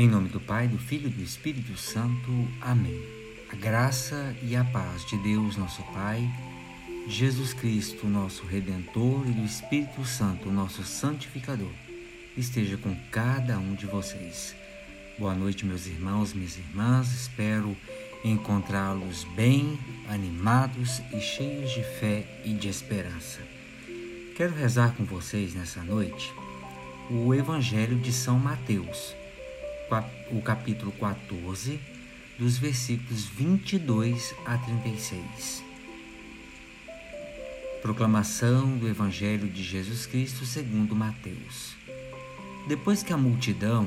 Em nome do Pai, do Filho e do Espírito Santo. Amém. A graça e a paz de Deus, nosso Pai, Jesus Cristo, nosso Redentor, e do Espírito Santo, nosso Santificador, esteja com cada um de vocês. Boa noite, meus irmãos, minhas irmãs. Espero encontrá-los bem, animados e cheios de fé e de esperança. Quero rezar com vocês nessa noite o Evangelho de São Mateus o capítulo 14, dos versículos 22 a 36. Proclamação do Evangelho de Jesus Cristo segundo Mateus. Depois que a multidão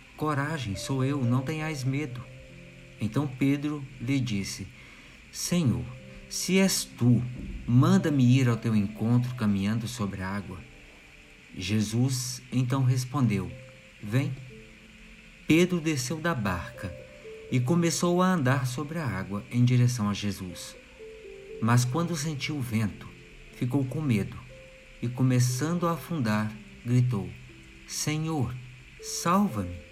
Coragem, sou eu, não tenhais medo. Então Pedro lhe disse: Senhor, se és tu, manda-me ir ao teu encontro caminhando sobre a água. Jesus então respondeu: Vem. Pedro desceu da barca e começou a andar sobre a água em direção a Jesus. Mas quando sentiu o vento, ficou com medo e, começando a afundar, gritou: Senhor, salva-me!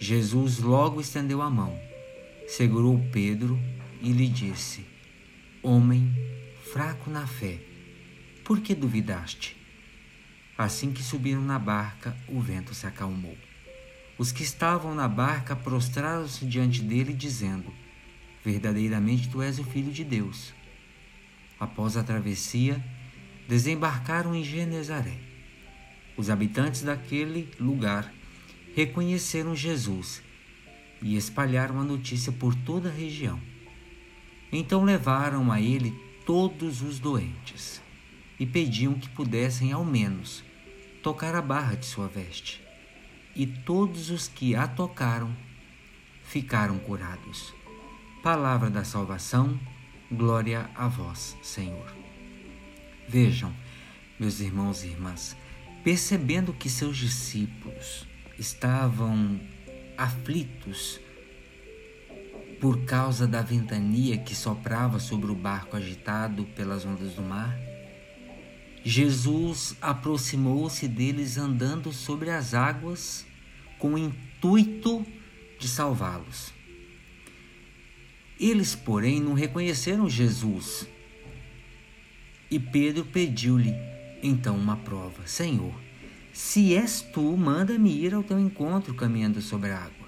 Jesus logo estendeu a mão, segurou Pedro e lhe disse: Homem fraco na fé, por que duvidaste? Assim que subiram na barca, o vento se acalmou. Os que estavam na barca prostraram-se diante dele, dizendo: Verdadeiramente tu és o Filho de Deus. Após a travessia, desembarcaram em Genezaré. Os habitantes daquele lugar reconheceram Jesus e espalharam a notícia por toda a região. Então levaram a ele todos os doentes e pediam que pudessem, ao menos, tocar a barra de sua veste e todos os que a tocaram ficaram curados. Palavra da salvação, glória a vós, Senhor. Vejam, meus irmãos e irmãs, percebendo que seus discípulos estavam aflitos por causa da ventania que soprava sobre o barco agitado pelas ondas do mar, Jesus aproximou-se deles andando sobre as águas com o intuito de salvá-los. Eles, porém, não reconheceram Jesus. E Pedro pediu-lhe então uma prova: Senhor, se és tu, manda-me ir ao teu encontro caminhando sobre a água.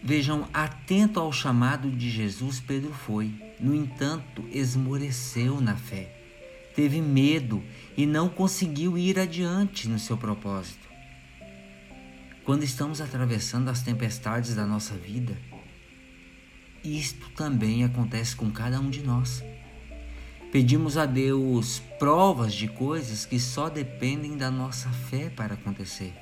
Vejam, atento ao chamado de Jesus, Pedro foi. No entanto, esmoreceu na fé. Teve medo e não conseguiu ir adiante no seu propósito. Quando estamos atravessando as tempestades da nossa vida, isto também acontece com cada um de nós. Pedimos a Deus provas de coisas que só dependem da nossa fé para acontecer.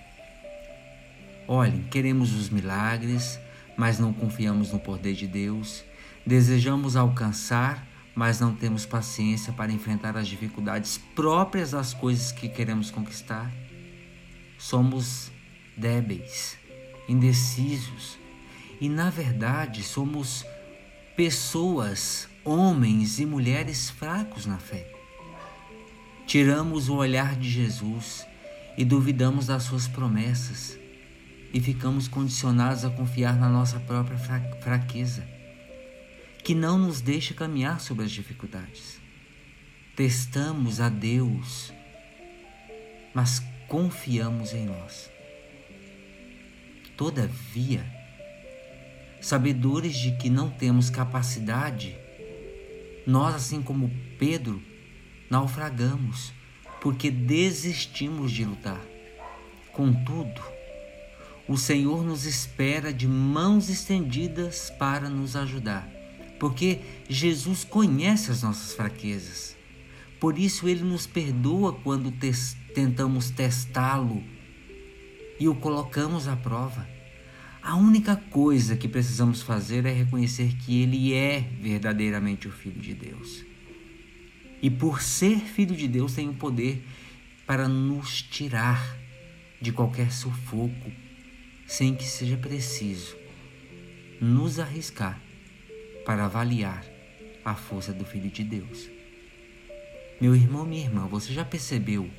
Olhem, queremos os milagres, mas não confiamos no poder de Deus. Desejamos alcançar, mas não temos paciência para enfrentar as dificuldades próprias das coisas que queremos conquistar. Somos débeis, indecisos e, na verdade, somos pessoas, homens e mulheres fracos na fé. Tiramos o olhar de Jesus e duvidamos das suas promessas e ficamos condicionados a confiar na nossa própria fraqueza. que não nos deixa caminhar sobre as dificuldades. Testamos a Deus, mas confiamos em nós. Todavia, sabedores de que não temos capacidade, nós, assim como Pedro, naufragamos porque desistimos de lutar. Contudo, o Senhor nos espera de mãos estendidas para nos ajudar, porque Jesus conhece as nossas fraquezas. Por isso, Ele nos perdoa quando tentamos testá-lo e o colocamos à prova. A única coisa que precisamos fazer é reconhecer que Ele é verdadeiramente o Filho de Deus. E por ser Filho de Deus, tem o poder para nos tirar de qualquer sufoco, sem que seja preciso nos arriscar para avaliar a força do Filho de Deus. Meu irmão, minha irmã, você já percebeu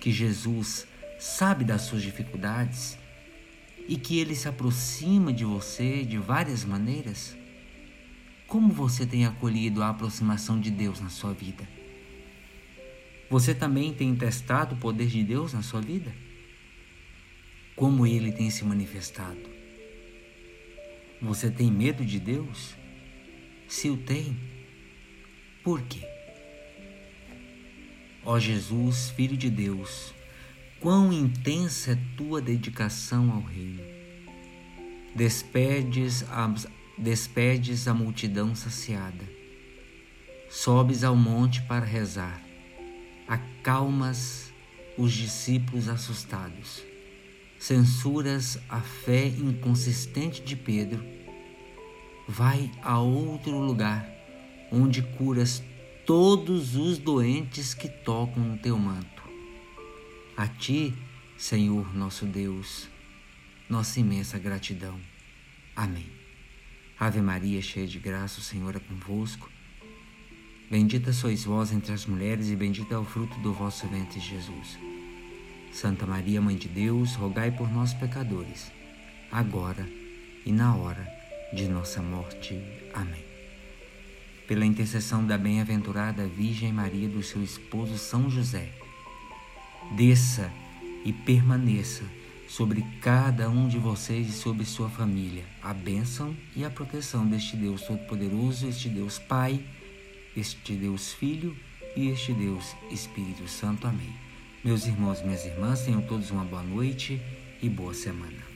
que Jesus sabe das suas dificuldades e que ele se aproxima de você de várias maneiras? Como você tem acolhido a aproximação de Deus na sua vida? Você também tem testado o poder de Deus na sua vida? Como ele tem se manifestado? Você tem medo de Deus? Se o tem, por quê? Ó Jesus, Filho de Deus, Quão intensa é tua dedicação ao reino. Despedes a, despedes a multidão saciada. Sobes ao monte para rezar. Acalmas os discípulos assustados. Censuras a fé inconsistente de Pedro. Vai a outro lugar onde curas todos os doentes que tocam no teu manto a Ti, Senhor nosso Deus, nossa imensa gratidão. Amém. Ave Maria, cheia de graça, o Senhor é convosco. Bendita sois vós entre as mulheres, e bendito é o fruto do vosso ventre, Jesus. Santa Maria, Mãe de Deus, rogai por nós, pecadores, agora e na hora de nossa morte. Amém. Pela intercessão da bem-aventurada Virgem Maria do seu esposo São José, desça e permaneça sobre cada um de vocês e sobre sua família a bênção e a proteção deste Deus Todo-Poderoso, este Deus Pai, este Deus Filho e este Deus Espírito Santo. Amém. Meus irmãos e minhas irmãs, tenham todos uma boa noite e boa semana.